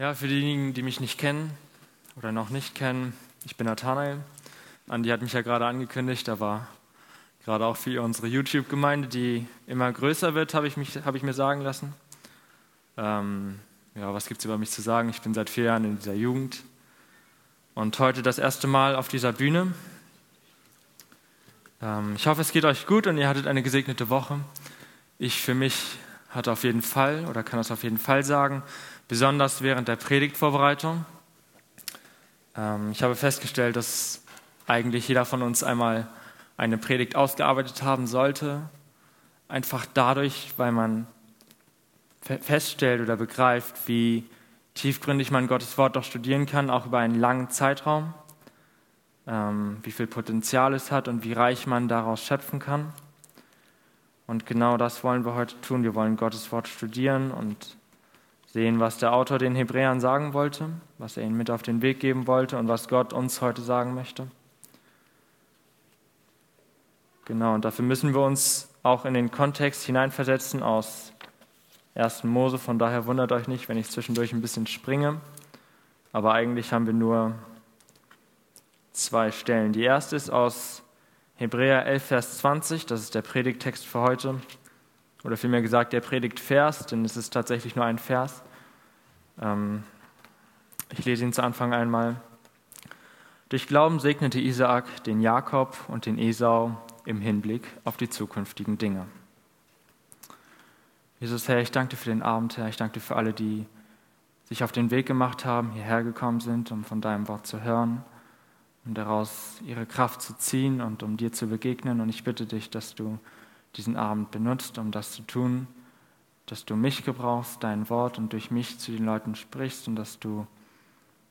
Ja, für diejenigen, die mich nicht kennen oder noch nicht kennen, ich bin Nathanael. Andi hat mich ja gerade angekündigt, da war gerade auch für unsere YouTube-Gemeinde, die immer größer wird, habe ich, hab ich mir sagen lassen. Ähm, ja, was gibt es über mich zu sagen? Ich bin seit vier Jahren in dieser Jugend und heute das erste Mal auf dieser Bühne. Ähm, ich hoffe, es geht euch gut und ihr hattet eine gesegnete Woche. Ich für mich hatte auf jeden Fall oder kann das auf jeden Fall sagen, besonders während der Predigtvorbereitung. Ähm, ich habe festgestellt, dass eigentlich jeder von uns einmal eine Predigt ausgearbeitet haben sollte, einfach dadurch, weil man feststellt oder begreift, wie tiefgründig man Gottes Wort doch studieren kann, auch über einen langen Zeitraum, ähm, wie viel Potenzial es hat und wie reich man daraus schöpfen kann. Und genau das wollen wir heute tun. Wir wollen Gottes Wort studieren und sehen, was der Autor den Hebräern sagen wollte, was er ihnen mit auf den Weg geben wollte und was Gott uns heute sagen möchte. Genau, und dafür müssen wir uns auch in den Kontext hineinversetzen aus 1. Mose. Von daher wundert euch nicht, wenn ich zwischendurch ein bisschen springe. Aber eigentlich haben wir nur zwei Stellen. Die erste ist aus Hebräer 11, Vers 20. Das ist der Predigttext für heute oder vielmehr gesagt der Predigtvers, denn es ist tatsächlich nur ein Vers. Ähm, ich lese ihn zu Anfang einmal. Durch Glauben segnete Isaak den Jakob und den Esau im Hinblick auf die zukünftigen Dinge. Jesus, Herr, ich danke dir für den Abend, Herr. Ich danke dir für alle, die sich auf den Weg gemacht haben, hierher gekommen sind, um von deinem Wort zu hören, um daraus ihre Kraft zu ziehen und um dir zu begegnen. Und ich bitte dich, dass du diesen Abend benutzt, um das zu tun, dass du mich gebrauchst, dein Wort und durch mich zu den Leuten sprichst und dass du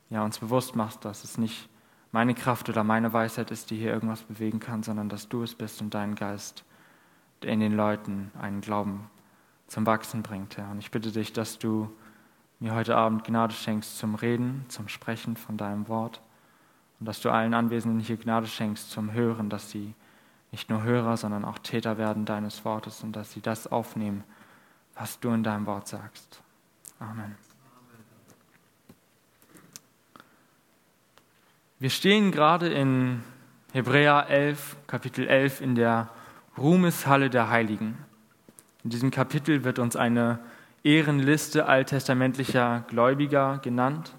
ja, uns bewusst machst, dass es nicht meine Kraft oder meine Weisheit ist, die hier irgendwas bewegen kann, sondern dass du es bist und dein Geist, der in den Leuten einen Glauben zum Wachsen bringt, Herr. Und ich bitte dich, dass du mir heute Abend Gnade schenkst zum Reden, zum Sprechen von deinem Wort und dass du allen Anwesenden hier Gnade schenkst zum Hören, dass sie nicht nur Hörer, sondern auch Täter werden deines Wortes und dass sie das aufnehmen, was du in deinem Wort sagst. Amen. Wir stehen gerade in Hebräer 11, Kapitel 11 in der Ruhmeshalle der Heiligen. In diesem Kapitel wird uns eine Ehrenliste alttestamentlicher Gläubiger genannt,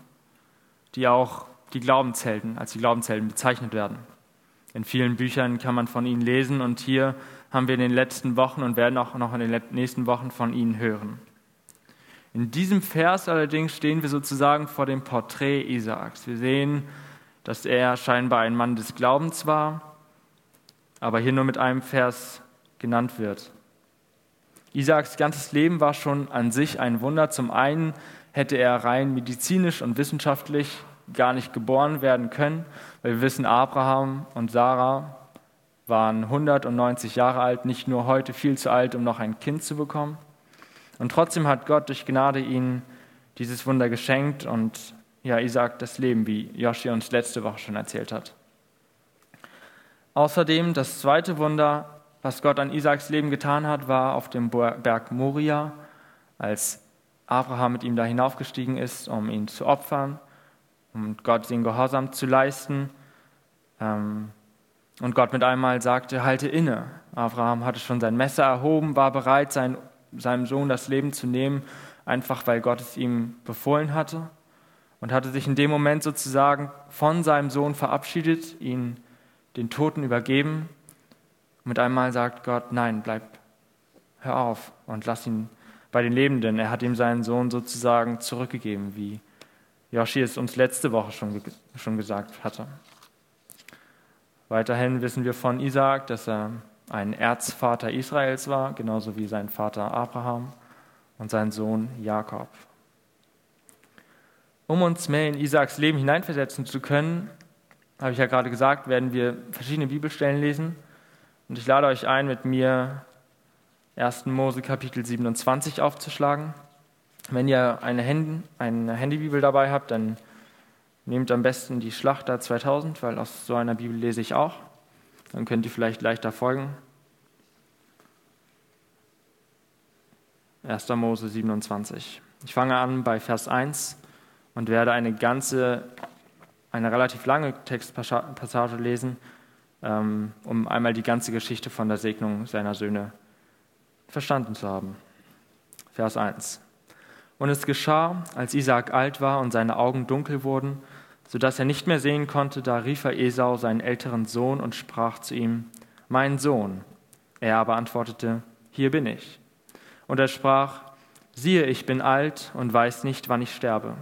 die auch die Glaubenshelden als die Glaubenshelden bezeichnet werden. In vielen Büchern kann man von ihnen lesen und hier haben wir in den letzten Wochen und werden auch noch in den nächsten Wochen von ihnen hören. In diesem Vers allerdings stehen wir sozusagen vor dem Porträt Isaaks. Wir sehen, dass er scheinbar ein Mann des Glaubens war, aber hier nur mit einem Vers genannt wird. Isaaks ganzes Leben war schon an sich ein Wunder. Zum einen hätte er rein medizinisch und wissenschaftlich gar nicht geboren werden können, weil wir wissen, Abraham und Sarah waren 190 Jahre alt, nicht nur heute viel zu alt, um noch ein Kind zu bekommen. Und trotzdem hat Gott durch Gnade ihnen dieses Wunder geschenkt und ja, Isaac das Leben, wie Joshi uns letzte Woche schon erzählt hat. Außerdem das zweite Wunder, was Gott an Isaaks Leben getan hat, war auf dem Berg Moria, als Abraham mit ihm da hinaufgestiegen ist, um ihn zu opfern um Gott den Gehorsam zu leisten. Ähm, und Gott mit einmal sagte, halte inne. Abraham hatte schon sein Messer erhoben, war bereit, sein, seinem Sohn das Leben zu nehmen, einfach weil Gott es ihm befohlen hatte. Und hatte sich in dem Moment sozusagen von seinem Sohn verabschiedet, ihn den Toten übergeben. Mit einmal sagt Gott, nein, bleib, hör auf und lass ihn bei den Lebenden. Er hat ihm seinen Sohn sozusagen zurückgegeben, wie Joshi es uns letzte Woche schon, schon gesagt hatte. Weiterhin wissen wir von Isaak, dass er ein Erzvater Israels war, genauso wie sein Vater Abraham und sein Sohn Jakob. Um uns mehr in Isaaks Leben hineinversetzen zu können, habe ich ja gerade gesagt, werden wir verschiedene Bibelstellen lesen. Und ich lade euch ein, mit mir 1. Mose Kapitel 27 aufzuschlagen. Wenn ihr eine, Hand, eine Handybibel dabei habt, dann nehmt am besten die Schlachter 2000, weil aus so einer Bibel lese ich auch. Dann könnt ihr vielleicht leichter folgen. 1. Mose 27. Ich fange an bei Vers 1 und werde eine ganze, eine relativ lange Textpassage lesen, ähm, um einmal die ganze Geschichte von der Segnung seiner Söhne verstanden zu haben. Vers 1. Und es geschah, als Isaak alt war und seine Augen dunkel wurden, so dass er nicht mehr sehen konnte, da rief er Esau, seinen älteren Sohn, und sprach zu ihm, Mein Sohn. Er aber antwortete, Hier bin ich. Und er sprach, Siehe, ich bin alt und weiß nicht, wann ich sterbe.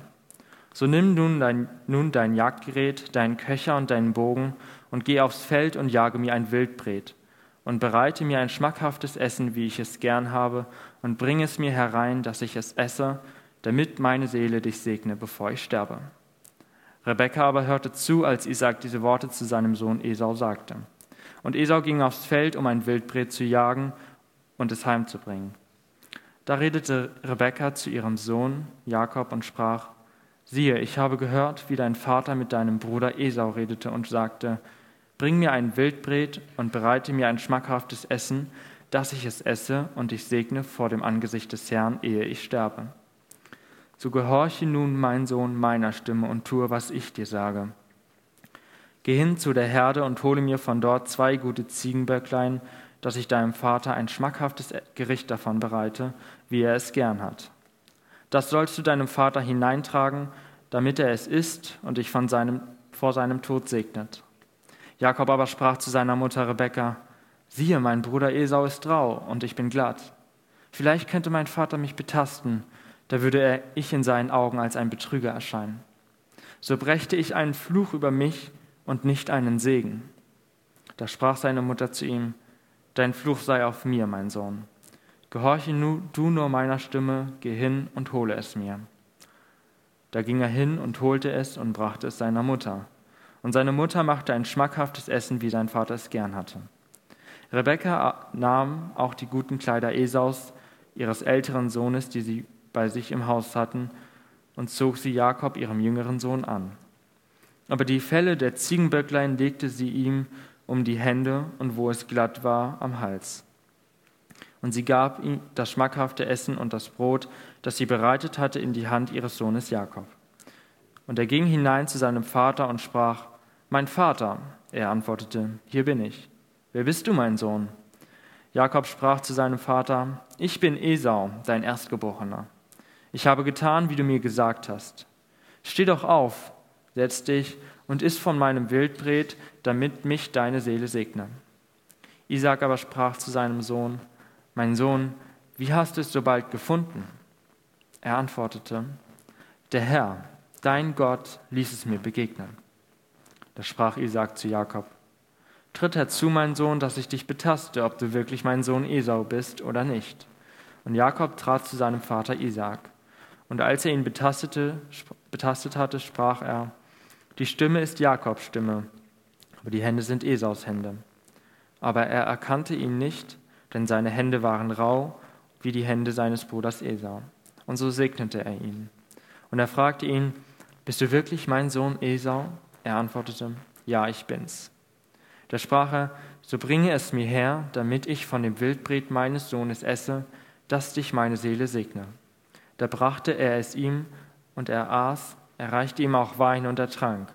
So nimm nun dein, nun dein Jagdgerät, deinen Köcher und deinen Bogen und geh aufs Feld und jage mir ein Wildbret und bereite mir ein schmackhaftes Essen, wie ich es gern habe, und bring es mir herein, dass ich es esse, damit meine Seele dich segne, bevor ich sterbe. Rebekka aber hörte zu, als Isaac diese Worte zu seinem Sohn Esau sagte. Und Esau ging aufs Feld, um ein Wildbret zu jagen und es heimzubringen. Da redete Rebekka zu ihrem Sohn Jakob und sprach, siehe, ich habe gehört, wie dein Vater mit deinem Bruder Esau redete und sagte, bring mir ein Wildbret und bereite mir ein schmackhaftes Essen, dass ich es esse und dich segne vor dem Angesicht des Herrn, ehe ich sterbe. So gehorche nun, mein Sohn, meiner Stimme und tue, was ich dir sage. Geh hin zu der Herde und hole mir von dort zwei gute Ziegenböcklein, dass ich deinem Vater ein schmackhaftes Gericht davon bereite, wie er es gern hat. Das sollst du deinem Vater hineintragen, damit er es isst und dich von seinem, vor seinem Tod segnet. Jakob aber sprach zu seiner Mutter Rebekka, siehe, mein Bruder Esau ist rau und ich bin glatt. Vielleicht könnte mein Vater mich betasten, da würde er, ich in seinen Augen als ein Betrüger erscheinen. So brächte ich einen Fluch über mich und nicht einen Segen. Da sprach seine Mutter zu ihm, Dein Fluch sei auf mir, mein Sohn. Gehorche du nur meiner Stimme, geh hin und hole es mir. Da ging er hin und holte es und brachte es seiner Mutter. Und seine Mutter machte ein schmackhaftes Essen, wie sein Vater es gern hatte. Rebekka nahm auch die guten Kleider Esaus, ihres älteren Sohnes, die sie bei sich im Haus hatten, und zog sie Jakob, ihrem jüngeren Sohn, an. Aber die Felle der Ziegenböcklein legte sie ihm um die Hände und wo es glatt war, am Hals. Und sie gab ihm das schmackhafte Essen und das Brot, das sie bereitet hatte, in die Hand ihres Sohnes Jakob. Und er ging hinein zu seinem Vater und sprach, Mein Vater. Er antwortete, Hier bin ich. Wer bist du, mein Sohn? Jakob sprach zu seinem Vater, Ich bin Esau, dein Erstgeborener. Ich habe getan, wie du mir gesagt hast. Steh doch auf, setz dich und iss von meinem Wildbret, damit mich deine Seele segne. Isaac aber sprach zu seinem Sohn, Mein Sohn, wie hast du es so bald gefunden? Er antwortete, Der Herr, dein Gott, ließ es mir begegnen. Da sprach Isaac zu Jakob, Tritt herzu, mein Sohn, dass ich dich betaste, ob du wirklich mein Sohn Esau bist oder nicht. Und Jakob trat zu seinem Vater Isaac. Und als er ihn betastete, betastet hatte, sprach er, die Stimme ist Jakobs Stimme, aber die Hände sind Esaus Hände. Aber er erkannte ihn nicht, denn seine Hände waren rau wie die Hände seines Bruders Esau. Und so segnete er ihn. Und er fragte ihn, Bist du wirklich mein Sohn Esau? Er antwortete, Ja, ich bin's. Da sprach er, So bringe es mir her, damit ich von dem Wildbret meines Sohnes esse, dass dich meine Seele segne. Da brachte er es ihm, und er aß er reichte ihm auch Wein und er trank.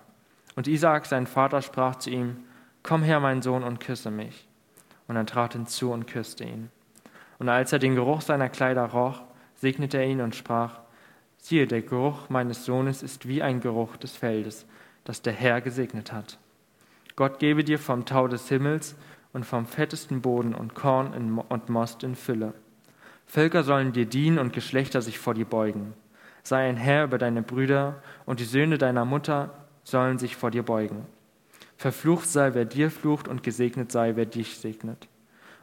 Und Isaak, sein Vater, sprach zu ihm, Komm her, mein Sohn, und küsse mich. Und er trat hinzu und küsste ihn. Und als er den Geruch seiner Kleider roch, segnete er ihn und sprach, Siehe, der Geruch meines Sohnes ist wie ein Geruch des Feldes, das der Herr gesegnet hat. Gott gebe dir vom Tau des Himmels und vom fettesten Boden und Korn und Most in Fülle. Völker sollen dir dienen und Geschlechter sich vor dir beugen sei ein Herr über deine Brüder, und die Söhne deiner Mutter sollen sich vor dir beugen. Verflucht sei, wer dir flucht, und gesegnet sei, wer dich segnet.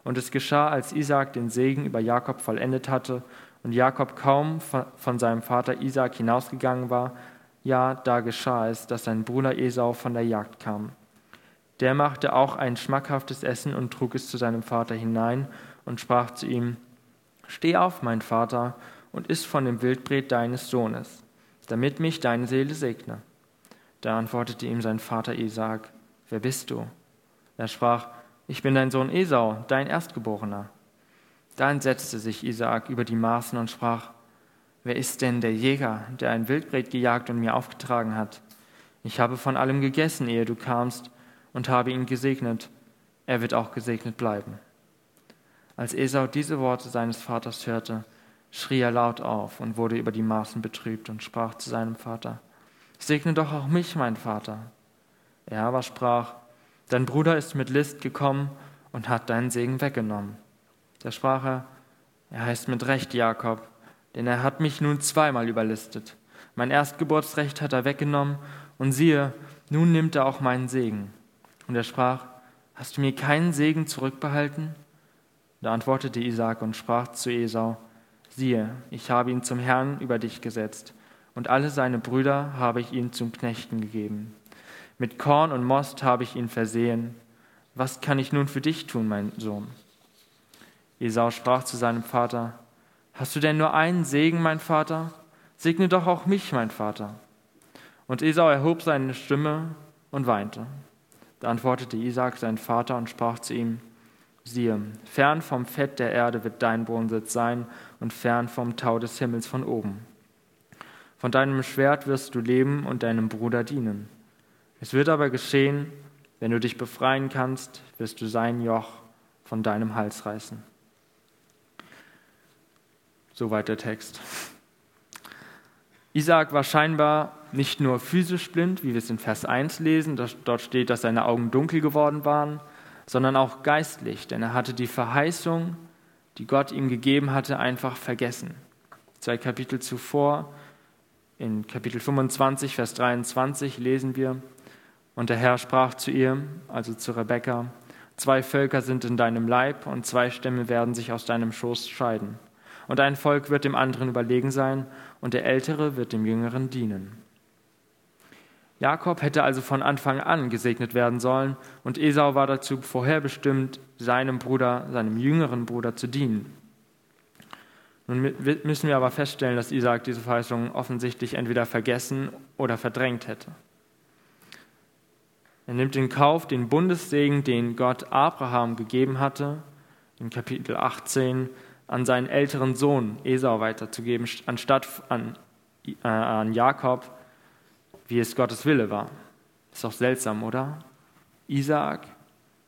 Und es geschah, als Isaak den Segen über Jakob vollendet hatte und Jakob kaum von seinem Vater Isaak hinausgegangen war, ja, da geschah es, dass sein Bruder Esau von der Jagd kam. Der machte auch ein schmackhaftes Essen und trug es zu seinem Vater hinein und sprach zu ihm, Steh auf, mein Vater, und iss von dem Wildbret deines Sohnes, damit mich deine Seele segne. Da antwortete ihm sein Vater Isaak, wer bist du? Er sprach, ich bin dein Sohn Esau, dein Erstgeborener. Da entsetzte sich Isaak über die Maßen und sprach, wer ist denn der Jäger, der ein Wildbret gejagt und mir aufgetragen hat? Ich habe von allem gegessen, ehe du kamst, und habe ihn gesegnet. Er wird auch gesegnet bleiben. Als Esau diese Worte seines Vaters hörte, schrie er laut auf und wurde über die Maßen betrübt und sprach zu seinem Vater, Segne doch auch mich, mein Vater. Er aber sprach, Dein Bruder ist mit List gekommen und hat deinen Segen weggenommen. Da sprach er, er heißt mit Recht Jakob, denn er hat mich nun zweimal überlistet. Mein Erstgeburtsrecht hat er weggenommen, und siehe, nun nimmt er auch meinen Segen. Und er sprach, Hast du mir keinen Segen zurückbehalten? Da antwortete Isaac und sprach zu Esau, Siehe, ich habe ihn zum Herrn über dich gesetzt, und alle seine Brüder habe ich ihm zum Knechten gegeben. Mit Korn und Most habe ich ihn versehen. Was kann ich nun für dich tun, mein Sohn? Esau sprach zu seinem Vater, Hast du denn nur einen Segen, mein Vater? Segne doch auch mich, mein Vater. Und Esau erhob seine Stimme und weinte. Da antwortete Isaac sein Vater und sprach zu ihm, siehe, fern vom Fett der Erde wird dein Wohnsitz sein und fern vom Tau des Himmels von oben. Von deinem Schwert wirst du leben und deinem Bruder dienen. Es wird aber geschehen, wenn du dich befreien kannst, wirst du sein Joch von deinem Hals reißen. Soweit der Text. Isaac war scheinbar nicht nur physisch blind, wie wir es in Vers 1 lesen, dort steht, dass seine Augen dunkel geworden waren, sondern auch geistlich, denn er hatte die Verheißung, die Gott ihm gegeben hatte, einfach vergessen. Zwei Kapitel zuvor, in Kapitel 25, Vers 23 lesen wir, und der Herr sprach zu ihr, also zu Rebekka, zwei Völker sind in deinem Leib und zwei Stämme werden sich aus deinem Schoß scheiden. Und ein Volk wird dem anderen überlegen sein und der Ältere wird dem Jüngeren dienen. Jakob hätte also von Anfang an gesegnet werden sollen und Esau war dazu vorherbestimmt, seinem Bruder, seinem jüngeren Bruder zu dienen. Nun müssen wir aber feststellen, dass Isaac diese Verheißung offensichtlich entweder vergessen oder verdrängt hätte. Er nimmt in Kauf den Bundessegen, den Gott Abraham gegeben hatte, in Kapitel 18, an seinen älteren Sohn Esau weiterzugeben, anstatt an, äh, an Jakob, wie es Gottes Wille war. Ist doch seltsam, oder? Isaac,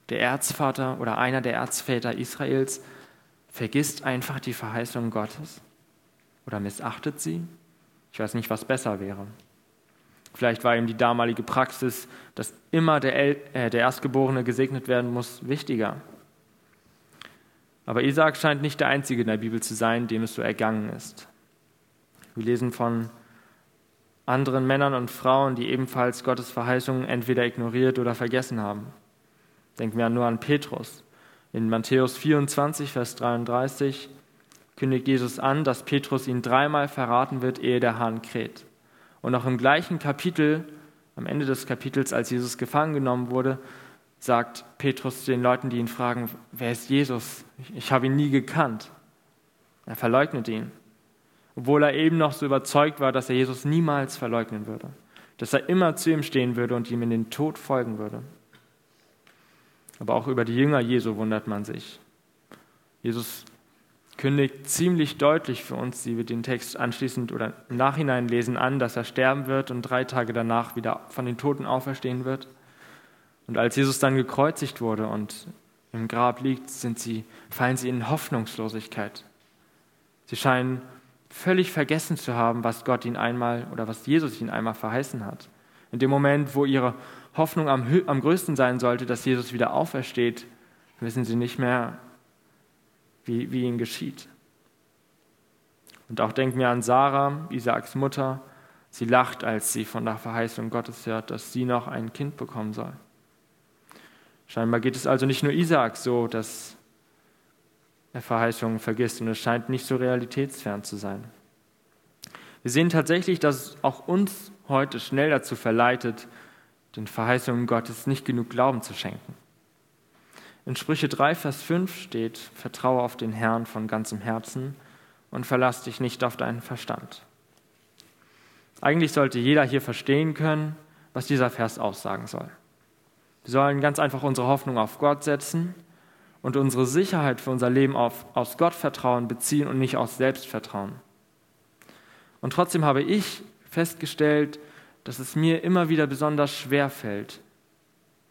der Erzvater oder einer der Erzväter Israels, vergisst einfach die Verheißung Gottes oder missachtet sie. Ich weiß nicht, was besser wäre. Vielleicht war ihm die damalige Praxis, dass immer der, äh, der Erstgeborene gesegnet werden muss, wichtiger. Aber Isaac scheint nicht der Einzige in der Bibel zu sein, dem es so ergangen ist. Wir lesen von anderen Männern und Frauen, die ebenfalls Gottes Verheißungen entweder ignoriert oder vergessen haben. Denken wir nur an Petrus. In Matthäus 24, Vers 33 kündigt Jesus an, dass Petrus ihn dreimal verraten wird, ehe der Hahn kräht. Und auch im gleichen Kapitel, am Ende des Kapitels, als Jesus gefangen genommen wurde, sagt Petrus den Leuten, die ihn fragen, wer ist Jesus? Ich, ich habe ihn nie gekannt. Er verleugnet ihn, obwohl er eben noch so überzeugt war, dass er Jesus niemals verleugnen würde, dass er immer zu ihm stehen würde und ihm in den Tod folgen würde. Aber auch über die Jünger Jesu wundert man sich. Jesus kündigt ziemlich deutlich für uns, die wir den Text anschließend oder im Nachhinein lesen, an, dass er sterben wird und drei Tage danach wieder von den Toten auferstehen wird. Und als Jesus dann gekreuzigt wurde und im Grab liegt, sind sie, fallen sie in Hoffnungslosigkeit. Sie scheinen völlig vergessen zu haben, was Gott ihnen einmal oder was Jesus ihnen einmal verheißen hat. In dem Moment, wo ihre Hoffnung am, am größten sein sollte, dass Jesus wieder aufersteht, wissen sie nicht mehr, wie, wie ihnen geschieht. Und auch denken wir an Sarah, Isaaks Mutter. Sie lacht, als sie von der Verheißung Gottes hört, dass sie noch ein Kind bekommen soll. Scheinbar geht es also nicht nur Isaak so, dass er Verheißungen vergisst und es scheint nicht so realitätsfern zu sein. Wir sehen tatsächlich, dass es auch uns heute schnell dazu verleitet, den Verheißungen Gottes nicht genug Glauben zu schenken. In Sprüche 3, Vers 5 steht, vertraue auf den Herrn von ganzem Herzen und verlass dich nicht auf deinen Verstand. Eigentlich sollte jeder hier verstehen können, was dieser Vers aussagen soll. Wir sollen ganz einfach unsere Hoffnung auf Gott setzen und unsere Sicherheit für unser Leben auf, aus Gottvertrauen beziehen und nicht aus Selbstvertrauen. Und trotzdem habe ich festgestellt, dass es mir immer wieder besonders schwer fällt,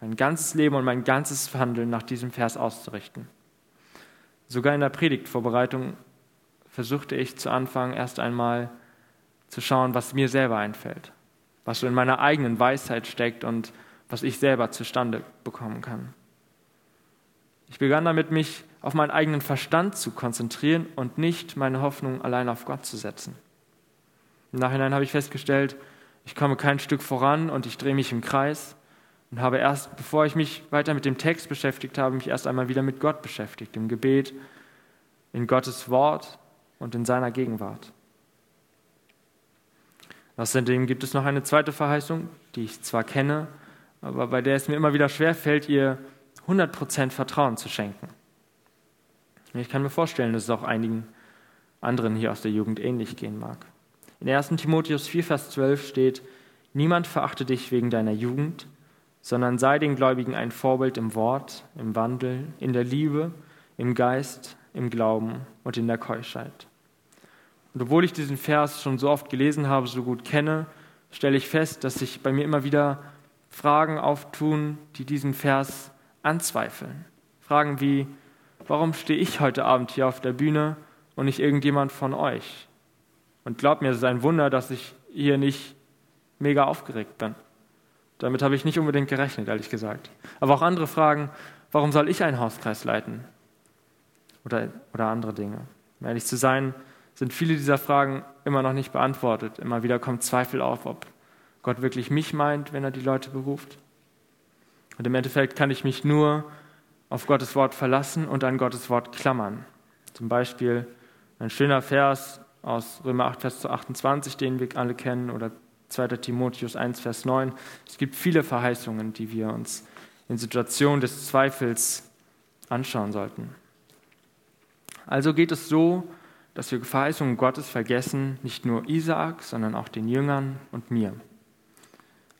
mein ganzes Leben und mein ganzes Handeln nach diesem Vers auszurichten. Sogar in der Predigtvorbereitung versuchte ich zu Anfang erst einmal zu schauen, was mir selber einfällt, was so in meiner eigenen Weisheit steckt und was ich selber zustande bekommen kann. Ich begann damit, mich auf meinen eigenen Verstand zu konzentrieren und nicht meine Hoffnung allein auf Gott zu setzen. Im Nachhinein habe ich festgestellt, ich komme kein Stück voran und ich drehe mich im Kreis und habe erst, bevor ich mich weiter mit dem Text beschäftigt habe, mich erst einmal wieder mit Gott beschäftigt, im Gebet, in Gottes Wort und in seiner Gegenwart. Außerdem gibt es noch eine zweite Verheißung, die ich zwar kenne, aber bei der es mir immer wieder schwer fällt, ihr 100% Vertrauen zu schenken. Ich kann mir vorstellen, dass es auch einigen anderen hier aus der Jugend ähnlich gehen mag. In 1. Timotheus 4, Vers 12 steht, Niemand verachte dich wegen deiner Jugend, sondern sei den Gläubigen ein Vorbild im Wort, im Wandel, in der Liebe, im Geist, im Glauben und in der Keuschheit. Und obwohl ich diesen Vers schon so oft gelesen habe, so gut kenne, stelle ich fest, dass sich bei mir immer wieder Fragen auftun, die diesen Vers anzweifeln. Fragen wie, warum stehe ich heute Abend hier auf der Bühne und nicht irgendjemand von euch? Und glaubt mir, es ist ein Wunder, dass ich hier nicht mega aufgeregt bin. Damit habe ich nicht unbedingt gerechnet, ehrlich gesagt. Aber auch andere Fragen, warum soll ich einen Hauskreis leiten? Oder, oder andere Dinge. Um ehrlich zu sein, sind viele dieser Fragen immer noch nicht beantwortet. Immer wieder kommt Zweifel auf, ob Gott wirklich mich meint, wenn er die Leute beruft. Und im Endeffekt kann ich mich nur auf Gottes Wort verlassen und an Gottes Wort klammern. Zum Beispiel ein schöner Vers aus Römer 8, Vers 28, den wir alle kennen, oder 2. Timotheus 1, Vers 9. Es gibt viele Verheißungen, die wir uns in Situationen des Zweifels anschauen sollten. Also geht es so, dass wir Verheißungen Gottes vergessen, nicht nur Isaak, sondern auch den Jüngern und mir.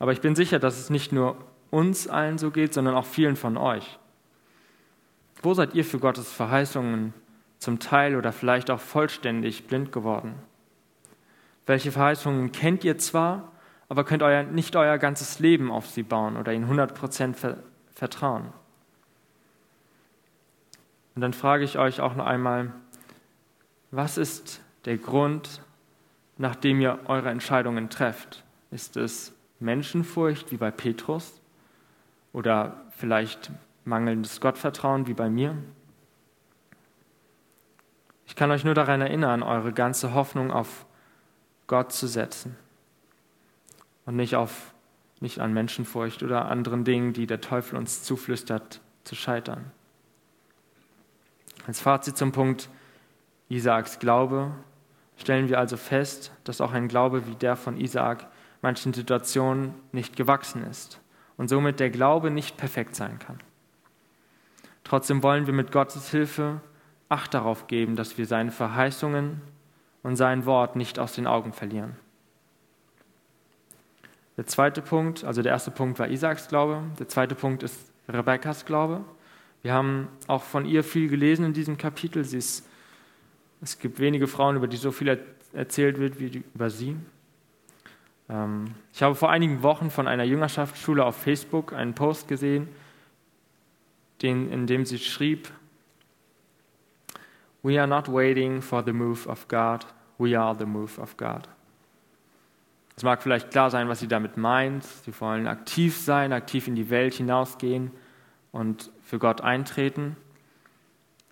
Aber ich bin sicher, dass es nicht nur uns allen so geht, sondern auch vielen von euch. Wo seid ihr für Gottes Verheißungen zum Teil oder vielleicht auch vollständig blind geworden? Welche Verheißungen kennt ihr zwar, aber könnt euer, nicht euer ganzes Leben auf sie bauen oder ihnen 100% ver vertrauen? Und dann frage ich euch auch noch einmal, was ist der Grund, nachdem ihr eure Entscheidungen trefft? Ist es Menschenfurcht wie bei Petrus oder vielleicht mangelndes Gottvertrauen wie bei mir? Ich kann euch nur daran erinnern, eure ganze Hoffnung auf Gott zu setzen und nicht auf nicht an Menschenfurcht oder anderen Dingen, die der Teufel uns zuflüstert, zu scheitern. Als Fazit zum Punkt Isaaks Glaube stellen wir also fest, dass auch ein Glaube wie der von Isaak manchen Situationen nicht gewachsen ist und somit der Glaube nicht perfekt sein kann. Trotzdem wollen wir mit Gottes Hilfe Acht darauf geben, dass wir seine Verheißungen und sein Wort nicht aus den Augen verlieren. Der zweite Punkt, also der erste Punkt war Isaaks Glaube, der zweite Punkt ist Rebekkas Glaube. Wir haben auch von ihr viel gelesen in diesem Kapitel. Ist es gibt wenige Frauen, über die so viel erzählt wird wie über sie. Ähm, ich habe vor einigen Wochen von einer Jüngerschaftsschule auf Facebook einen Post gesehen, in dem sie schrieb, We are not waiting for the move of God, we are the move of God. Es mag vielleicht klar sein, was sie damit meint. Sie wollen aktiv sein, aktiv in die Welt hinausgehen und für Gott eintreten.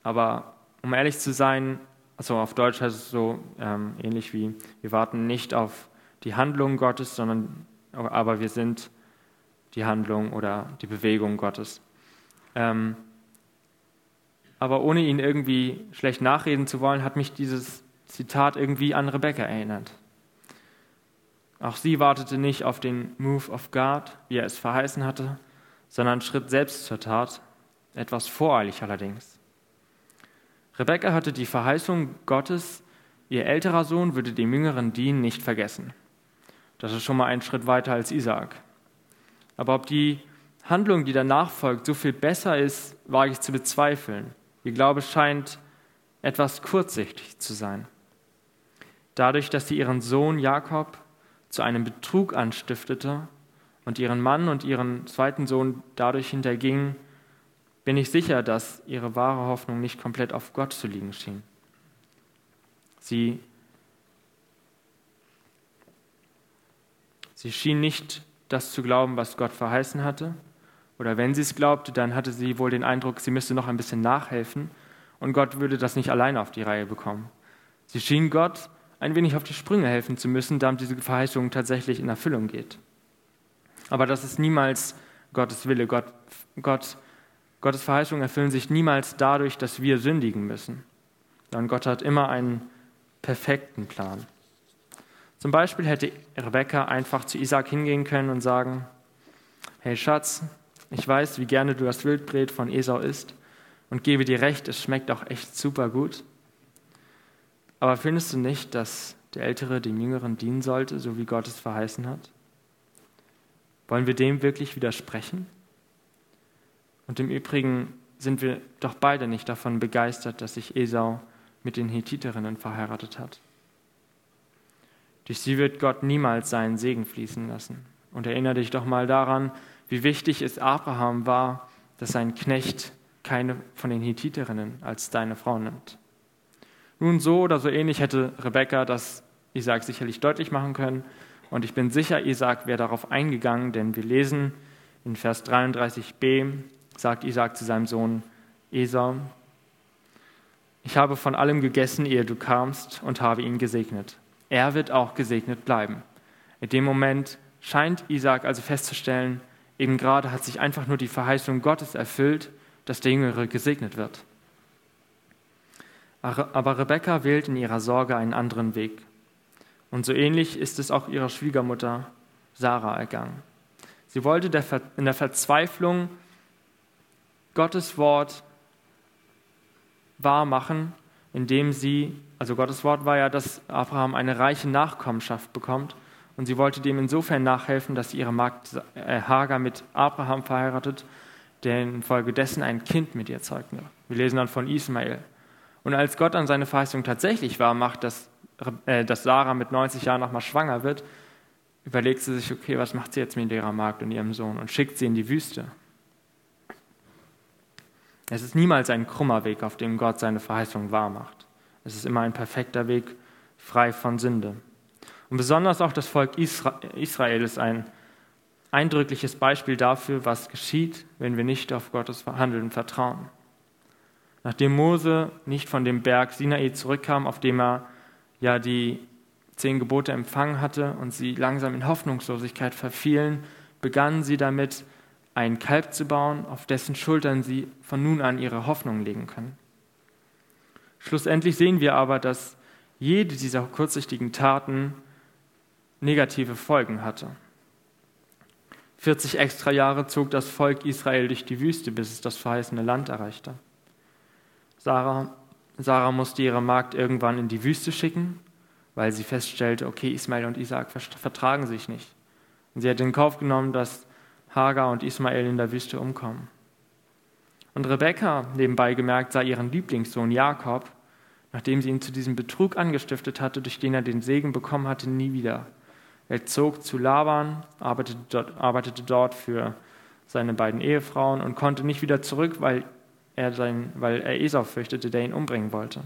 Aber um ehrlich zu sein, also auf Deutsch heißt es so ähm, ähnlich wie, wir warten nicht auf die Handlung Gottes, sondern aber wir sind die Handlung oder die Bewegung Gottes. Ähm, aber ohne ihn irgendwie schlecht nachreden zu wollen, hat mich dieses Zitat irgendwie an Rebecca erinnert. Auch sie wartete nicht auf den Move of God, wie er es verheißen hatte, sondern schritt selbst zur Tat, etwas voreilig allerdings. Rebekka hatte die Verheißung Gottes, ihr älterer Sohn würde dem jüngeren dienen, nicht vergessen. Das ist schon mal ein Schritt weiter als Isaak. Aber ob die Handlung, die danach folgt, so viel besser ist, wage ich zu bezweifeln. Ihr Glaube scheint etwas kurzsichtig zu sein. dadurch, dass sie ihren Sohn Jakob zu einem Betrug anstiftete und ihren Mann und ihren zweiten Sohn dadurch hinterging, bin ich sicher, dass ihre wahre Hoffnung nicht komplett auf Gott zu liegen schien. Sie, sie schien nicht das zu glauben, was Gott verheißen hatte. Oder wenn sie es glaubte, dann hatte sie wohl den Eindruck, sie müsste noch ein bisschen nachhelfen und Gott würde das nicht alleine auf die Reihe bekommen. Sie schien Gott ein wenig auf die Sprünge helfen zu müssen, damit diese Verheißung tatsächlich in Erfüllung geht. Aber das ist niemals Gottes Wille. Gott, Gott, Gottes Verheißungen erfüllen sich niemals dadurch, dass wir sündigen müssen, sondern Gott hat immer einen perfekten Plan. Zum Beispiel hätte Rebekka einfach zu Isaac hingehen können und sagen, hey Schatz, ich weiß, wie gerne du das Wildbret von Esau isst und gebe dir recht, es schmeckt auch echt super gut. Aber findest du nicht, dass der Ältere dem Jüngeren dienen sollte, so wie Gott es verheißen hat? Wollen wir dem wirklich widersprechen? Und im Übrigen sind wir doch beide nicht davon begeistert, dass sich Esau mit den Hethiterinnen verheiratet hat. Durch sie wird Gott niemals seinen Segen fließen lassen. Und erinnere dich doch mal daran, wie wichtig es Abraham war, dass sein Knecht keine von den Hethiterinnen als deine Frau nimmt. Nun, so oder so ähnlich hätte Rebekka das Isaac sicherlich deutlich machen können. Und ich bin sicher, Isaac wäre darauf eingegangen, denn wir lesen in Vers 33b, sagt Isaac zu seinem Sohn Esau, ich habe von allem gegessen, ehe du kamst, und habe ihn gesegnet. Er wird auch gesegnet bleiben. In dem Moment scheint Isaac also festzustellen, eben gerade hat sich einfach nur die Verheißung Gottes erfüllt, dass der Jüngere gesegnet wird. Aber Rebekka wählt in ihrer Sorge einen anderen Weg. Und so ähnlich ist es auch ihrer Schwiegermutter Sarah ergangen. Sie wollte in der Verzweiflung Gottes Wort wahr machen, indem sie, also Gottes Wort war ja, dass Abraham eine reiche Nachkommenschaft bekommt. Und sie wollte dem insofern nachhelfen, dass sie ihre Magd äh, Hagar mit Abraham verheiratet, der infolgedessen ein Kind mit ihr zeugte. Wir lesen dann von Ismael. Und als Gott an seine Verheißung tatsächlich wahr macht, dass, äh, dass Sarah mit 90 Jahren nochmal schwanger wird, überlegt sie sich, okay, was macht sie jetzt mit ihrer Magd und ihrem Sohn und schickt sie in die Wüste. Es ist niemals ein krummer Weg, auf dem Gott seine Verheißung wahr macht. Es ist immer ein perfekter Weg, frei von Sünde. Und besonders auch das Volk Israel ist ein eindrückliches Beispiel dafür, was geschieht, wenn wir nicht auf Gottes Handeln vertrauen. Nachdem Mose nicht von dem Berg Sinai zurückkam, auf dem er ja die zehn Gebote empfangen hatte und sie langsam in Hoffnungslosigkeit verfielen, begannen sie damit, ein Kalb zu bauen, auf dessen Schultern sie von nun an ihre Hoffnung legen können. Schlussendlich sehen wir aber, dass jede dieser kurzsichtigen Taten negative Folgen hatte. 40 extra Jahre zog das Volk Israel durch die Wüste, bis es das verheißene Land erreichte. Sarah, Sarah musste ihre Magd irgendwann in die Wüste schicken, weil sie feststellte, okay, Ismael und Isaac vertragen sich nicht. Und sie hat in Kauf genommen, dass Hagar und Ismael in der Wüste umkommen. Und Rebekka, nebenbei gemerkt, sah ihren Lieblingssohn Jakob, nachdem sie ihn zu diesem Betrug angestiftet hatte, durch den er den Segen bekommen hatte, nie wieder. Er zog zu Laban, arbeitete dort, arbeitete dort für seine beiden Ehefrauen und konnte nicht wieder zurück, weil er, sein, weil er Esau fürchtete, der ihn umbringen wollte.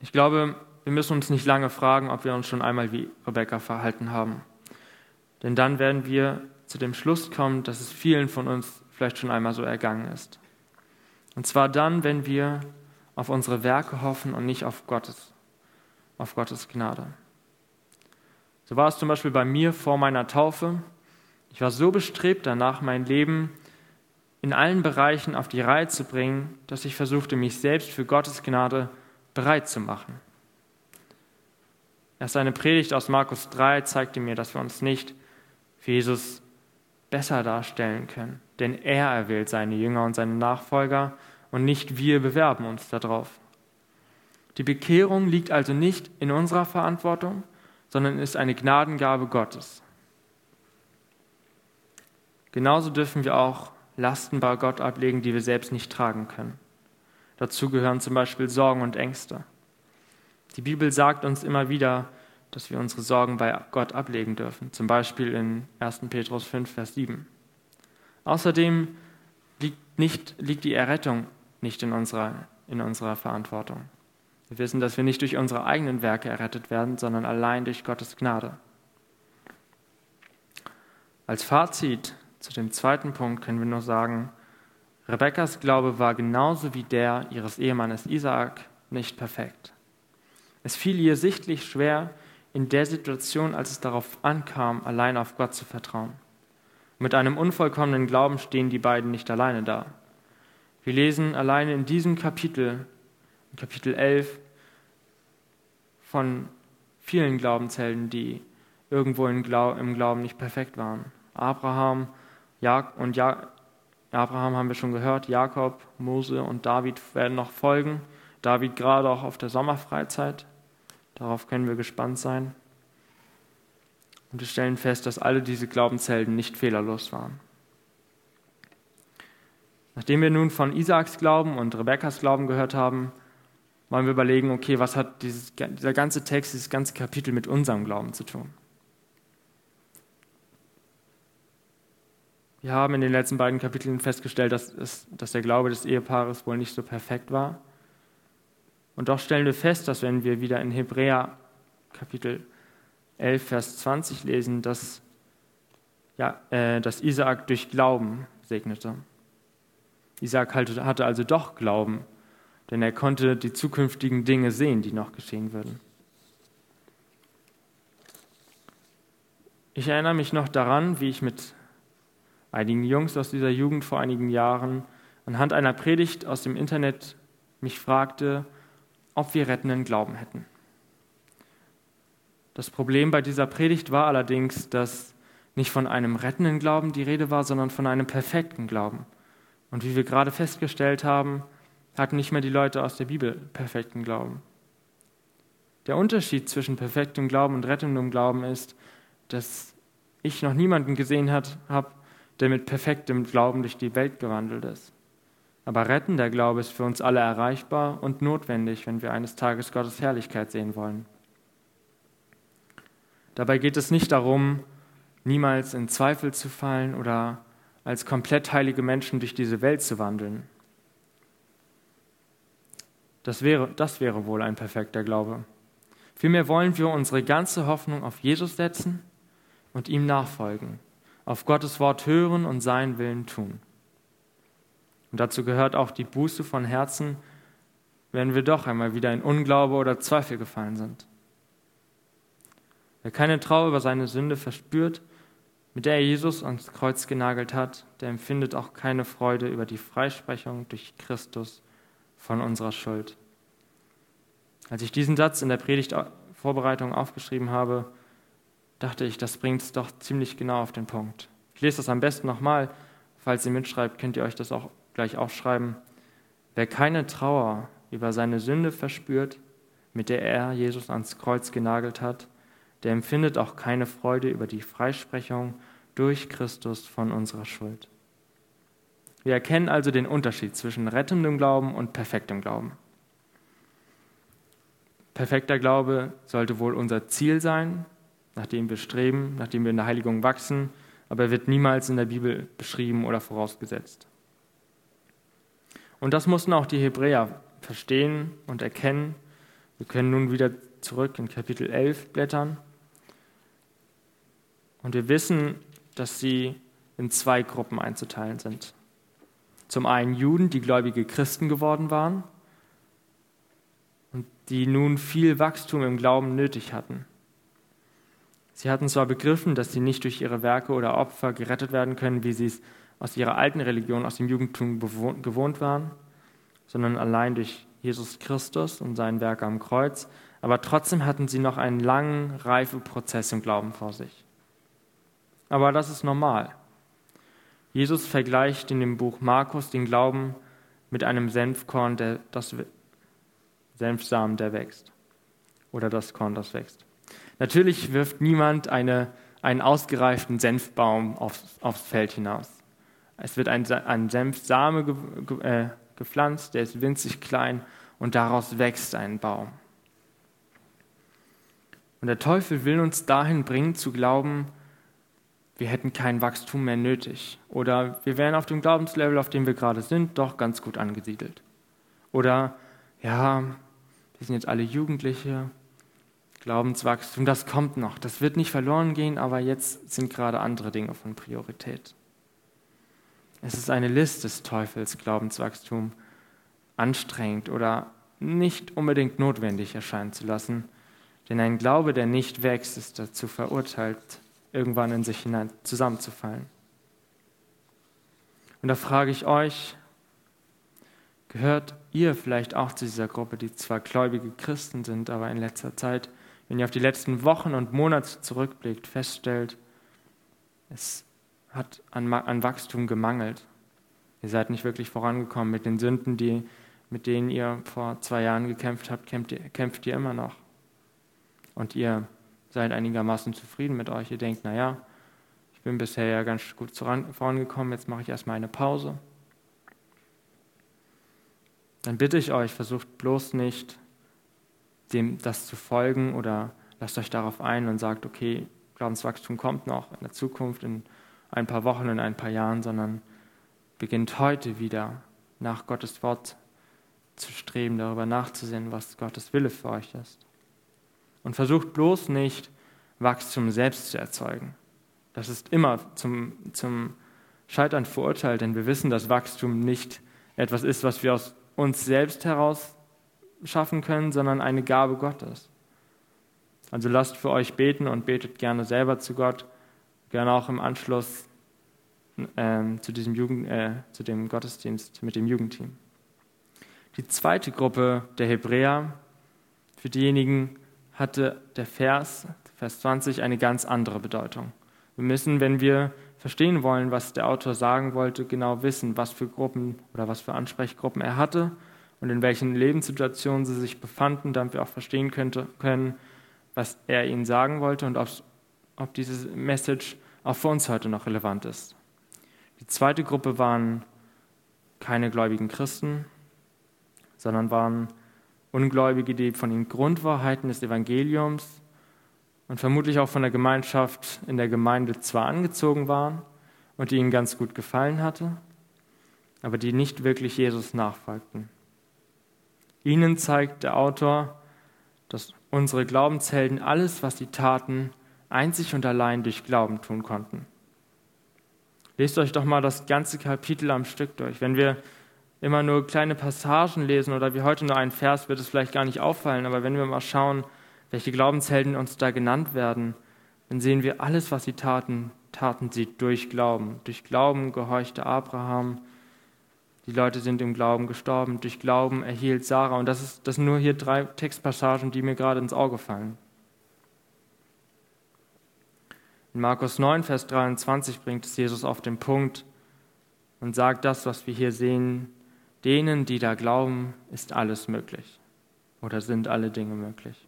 Ich glaube, wir müssen uns nicht lange fragen, ob wir uns schon einmal wie Rebecca verhalten haben. Denn dann werden wir zu dem Schluss kommen, dass es vielen von uns vielleicht schon einmal so ergangen ist. Und zwar dann, wenn wir auf unsere Werke hoffen und nicht auf Gottes, auf Gottes Gnade. So war es zum Beispiel bei mir vor meiner Taufe. Ich war so bestrebt danach, mein Leben in allen Bereichen auf die Reihe zu bringen, dass ich versuchte, mich selbst für Gottes Gnade bereit zu machen. Erst eine Predigt aus Markus 3 zeigte mir, dass wir uns nicht für Jesus besser darstellen können. Denn er erwählt seine Jünger und seine Nachfolger und nicht wir bewerben uns darauf. Die Bekehrung liegt also nicht in unserer Verantwortung, sondern ist eine Gnadengabe Gottes. Genauso dürfen wir auch Lasten bei Gott ablegen, die wir selbst nicht tragen können. Dazu gehören zum Beispiel Sorgen und Ängste. Die Bibel sagt uns immer wieder, dass wir unsere Sorgen bei Gott ablegen dürfen, zum Beispiel in 1. Petrus 5, Vers 7. Außerdem liegt, nicht, liegt die Errettung nicht in unserer, in unserer Verantwortung. Wir wissen, dass wir nicht durch unsere eigenen Werke errettet werden, sondern allein durch Gottes Gnade. Als Fazit zu dem zweiten Punkt können wir nur sagen, Rebekkas Glaube war genauso wie der ihres Ehemannes Isaak nicht perfekt. Es fiel ihr sichtlich schwer, in der Situation, als es darauf ankam, allein auf Gott zu vertrauen. Mit einem unvollkommenen Glauben stehen die beiden nicht alleine da. Wir lesen alleine in diesem Kapitel, Kapitel 11, von vielen Glaubenshelden, die irgendwo im Glauben nicht perfekt waren. Abraham und ja, Abraham haben wir schon gehört, Jakob, Mose und David werden noch folgen. David gerade auch auf der Sommerfreizeit. Darauf können wir gespannt sein. Und wir stellen fest, dass alle diese Glaubenshelden nicht fehlerlos waren. Nachdem wir nun von Isaaks Glauben und Rebekkas Glauben gehört haben, wollen wir überlegen, okay, was hat dieses, dieser ganze Text, dieses ganze Kapitel mit unserem Glauben zu tun? Wir haben in den letzten beiden Kapiteln festgestellt, dass, es, dass der Glaube des Ehepaares wohl nicht so perfekt war. Und doch stellen wir fest, dass wenn wir wieder in Hebräer Kapitel 11, Vers 20 lesen, dass, ja, äh, dass Isaak durch Glauben segnete. Isaak hatte also doch Glauben, denn er konnte die zukünftigen Dinge sehen, die noch geschehen würden. Ich erinnere mich noch daran, wie ich mit einigen Jungs aus dieser Jugend vor einigen Jahren anhand einer Predigt aus dem Internet mich fragte, ob wir rettenden Glauben hätten. Das Problem bei dieser Predigt war allerdings, dass nicht von einem rettenden Glauben die Rede war, sondern von einem perfekten Glauben. Und wie wir gerade festgestellt haben, hatten nicht mehr die Leute aus der Bibel perfekten Glauben. Der Unterschied zwischen perfektem Glauben und rettendem Glauben ist, dass ich noch niemanden gesehen habe, der mit perfektem Glauben durch die Welt gewandelt ist. Aber rettender Glaube ist für uns alle erreichbar und notwendig, wenn wir eines Tages Gottes Herrlichkeit sehen wollen. Dabei geht es nicht darum, niemals in Zweifel zu fallen oder als komplett heilige Menschen durch diese Welt zu wandeln. Das wäre, das wäre wohl ein perfekter Glaube. Vielmehr wollen wir unsere ganze Hoffnung auf Jesus setzen und ihm nachfolgen, auf Gottes Wort hören und seinen Willen tun. Und dazu gehört auch die Buße von Herzen, wenn wir doch einmal wieder in Unglaube oder Zweifel gefallen sind. Wer keine Trauer über seine Sünde verspürt, mit der er Jesus ans Kreuz genagelt hat, der empfindet auch keine Freude über die Freisprechung durch Christus von unserer Schuld. Als ich diesen Satz in der Predigtvorbereitung aufgeschrieben habe, dachte ich, das bringt es doch ziemlich genau auf den Punkt. Ich lese das am besten nochmal. Falls ihr mitschreibt, könnt ihr euch das auch gleich aufschreiben. Wer keine Trauer über seine Sünde verspürt, mit der er Jesus ans Kreuz genagelt hat, der empfindet auch keine Freude über die Freisprechung durch Christus von unserer Schuld. Wir erkennen also den Unterschied zwischen rettendem Glauben und perfektem Glauben. Perfekter Glaube sollte wohl unser Ziel sein, nach dem wir streben, nach dem wir in der Heiligung wachsen, aber er wird niemals in der Bibel beschrieben oder vorausgesetzt. Und das mussten auch die Hebräer verstehen und erkennen. Wir können nun wieder zurück in Kapitel 11 blättern. Und wir wissen, dass sie in zwei Gruppen einzuteilen sind. Zum einen Juden, die gläubige Christen geworden waren und die nun viel Wachstum im Glauben nötig hatten. Sie hatten zwar begriffen, dass sie nicht durch ihre Werke oder Opfer gerettet werden können, wie sie es aus ihrer alten Religion, aus dem Judentum gewohnt waren, sondern allein durch Jesus Christus und sein Werk am Kreuz, aber trotzdem hatten sie noch einen langen Reifeprozess im Glauben vor sich. Aber das ist normal. Jesus vergleicht in dem Buch Markus den Glauben mit einem Senfkorn, der das Senfsamen, der wächst. Oder das Korn, das wächst. Natürlich wirft niemand eine, einen ausgereiften Senfbaum aufs, aufs Feld hinaus. Es wird ein, ein Senfsame ge, ge, äh, gepflanzt, der ist winzig klein und daraus wächst ein Baum. Und der Teufel will uns dahin bringen zu glauben, wir hätten kein Wachstum mehr nötig. Oder wir wären auf dem Glaubenslevel, auf dem wir gerade sind, doch ganz gut angesiedelt. Oder, ja, wir sind jetzt alle Jugendliche, Glaubenswachstum, das kommt noch, das wird nicht verloren gehen, aber jetzt sind gerade andere Dinge von Priorität. Es ist eine List des Teufels, Glaubenswachstum anstrengend oder nicht unbedingt notwendig erscheinen zu lassen. Denn ein Glaube, der nicht wächst, ist dazu verurteilt, irgendwann in sich hinein zusammenzufallen. Und da frage ich euch, gehört ihr vielleicht auch zu dieser Gruppe, die zwar gläubige Christen sind, aber in letzter Zeit, wenn ihr auf die letzten Wochen und Monate zurückblickt, feststellt, es hat an, an Wachstum gemangelt. Ihr seid nicht wirklich vorangekommen mit den Sünden, die, mit denen ihr vor zwei Jahren gekämpft habt, kämpft ihr, kämpft ihr immer noch. Und ihr seid einigermaßen zufrieden mit euch. Ihr denkt, naja, ich bin bisher ja ganz gut vorangekommen, jetzt mache ich erstmal eine Pause. Dann bitte ich euch, versucht bloß nicht, dem das zu folgen oder lasst euch darauf ein und sagt, okay, Glaubenswachstum kommt noch in der Zukunft, in ein paar Wochen, in ein paar Jahren, sondern beginnt heute wieder nach Gottes Wort zu streben, darüber nachzusehen, was Gottes Wille für euch ist. Und versucht bloß nicht, Wachstum selbst zu erzeugen. Das ist immer zum, zum Scheitern verurteilt, denn wir wissen, dass Wachstum nicht etwas ist, was wir aus uns selbst heraus schaffen können, sondern eine Gabe Gottes. Also lasst für euch beten und betet gerne selber zu Gott, gerne auch im Anschluss äh, zu, diesem Jugend, äh, zu dem Gottesdienst mit dem Jugendteam. Die zweite Gruppe der Hebräer, für diejenigen hatte der Vers, Vers 20, eine ganz andere Bedeutung. Wir müssen, wenn wir verstehen wollen, was der Autor sagen wollte, genau wissen, was für Gruppen oder was für Ansprechgruppen er hatte und in welchen Lebenssituationen sie sich befanden, damit wir auch verstehen könnte, können, was er ihnen sagen wollte und ob diese Message auch für uns heute noch relevant ist. Die zweite Gruppe waren keine gläubigen Christen, sondern waren Ungläubige, die von den Grundwahrheiten des Evangeliums und vermutlich auch von der Gemeinschaft in der Gemeinde zwar angezogen waren und die ihnen ganz gut gefallen hatte, aber die nicht wirklich Jesus nachfolgten. Ihnen zeigt der Autor, dass unsere Glaubenshelden alles, was sie taten, einzig und allein durch Glauben tun konnten. Lest euch doch mal das ganze Kapitel am Stück durch. Wenn wir immer nur kleine Passagen lesen oder wie heute nur einen Vers, wird es vielleicht gar nicht auffallen. Aber wenn wir mal schauen, welche Glaubenshelden uns da genannt werden, dann sehen wir, alles, was sie taten, taten sie durch Glauben. Durch Glauben gehorchte Abraham. Die Leute sind im Glauben gestorben. Durch Glauben erhielt Sarah. Und das, ist, das sind nur hier drei Textpassagen, die mir gerade ins Auge fallen. In Markus 9, Vers 23 bringt es Jesus auf den Punkt und sagt das, was wir hier sehen, denen, die da glauben, ist alles möglich oder sind alle Dinge möglich.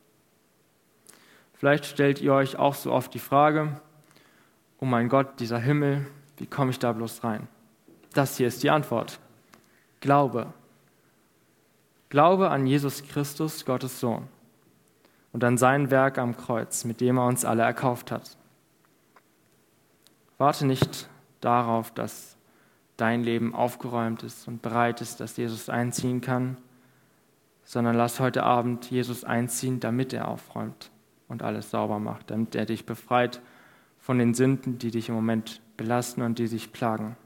Vielleicht stellt ihr euch auch so oft die Frage, oh mein Gott, dieser Himmel, wie komme ich da bloß rein? Das hier ist die Antwort. Glaube. Glaube an Jesus Christus, Gottes Sohn, und an sein Werk am Kreuz, mit dem er uns alle erkauft hat. Warte nicht darauf, dass dein Leben aufgeräumt ist und bereit ist, dass Jesus einziehen kann, sondern lass heute Abend Jesus einziehen, damit er aufräumt und alles sauber macht, damit er dich befreit von den Sünden, die dich im Moment belasten und die sich plagen.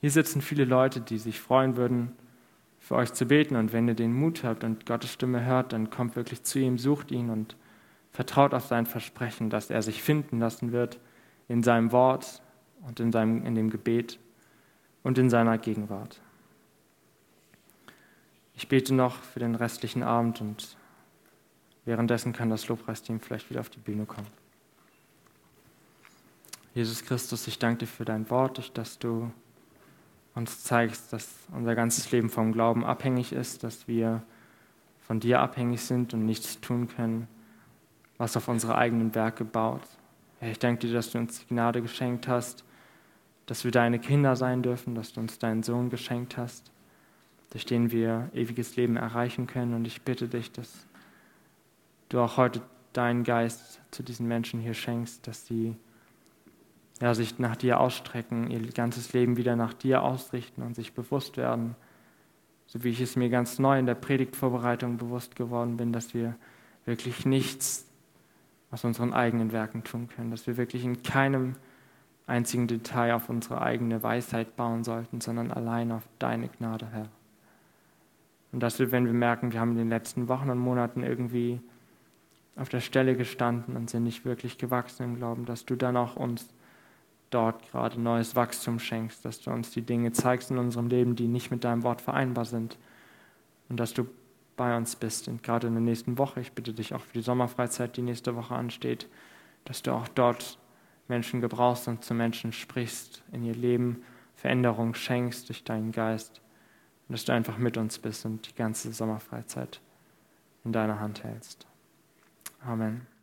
Hier sitzen viele Leute, die sich freuen würden, für euch zu beten. Und wenn ihr den Mut habt und Gottes Stimme hört, dann kommt wirklich zu ihm, sucht ihn und vertraut auf sein Versprechen, dass er sich finden lassen wird in seinem Wort und in, seinem, in dem Gebet und in seiner Gegenwart. Ich bete noch für den restlichen Abend und währenddessen kann das Lobpreisteam vielleicht wieder auf die Bühne kommen. Jesus Christus, ich danke dir für dein Wort, durch das du uns zeigst, dass unser ganzes Leben vom Glauben abhängig ist, dass wir von dir abhängig sind und nichts tun können, was auf unsere eigenen Werke baut. Herr, ich danke dir, dass du uns die Gnade geschenkt hast, dass wir deine Kinder sein dürfen, dass du uns deinen Sohn geschenkt hast, durch den wir ewiges Leben erreichen können. Und ich bitte dich, dass du auch heute deinen Geist zu diesen Menschen hier schenkst, dass sie ja, sich nach dir ausstrecken, ihr ganzes Leben wieder nach dir ausrichten und sich bewusst werden, so wie ich es mir ganz neu in der Predigtvorbereitung bewusst geworden bin, dass wir wirklich nichts aus unseren eigenen Werken tun können, dass wir wirklich in keinem einzigen Detail auf unsere eigene Weisheit bauen sollten, sondern allein auf deine Gnade, Herr. Und dass wir, wenn wir merken, wir haben in den letzten Wochen und Monaten irgendwie auf der Stelle gestanden und sind nicht wirklich gewachsen im Glauben, dass du dann auch uns dort gerade neues Wachstum schenkst, dass du uns die Dinge zeigst in unserem Leben, die nicht mit deinem Wort vereinbar sind und dass du bei uns bist. Und gerade in der nächsten Woche, ich bitte dich auch für die Sommerfreizeit, die nächste Woche ansteht, dass du auch dort Menschen gebrauchst und zu Menschen sprichst, in ihr Leben Veränderung schenkst durch deinen Geist und dass du einfach mit uns bist und die ganze Sommerfreizeit in deiner Hand hältst. Amen.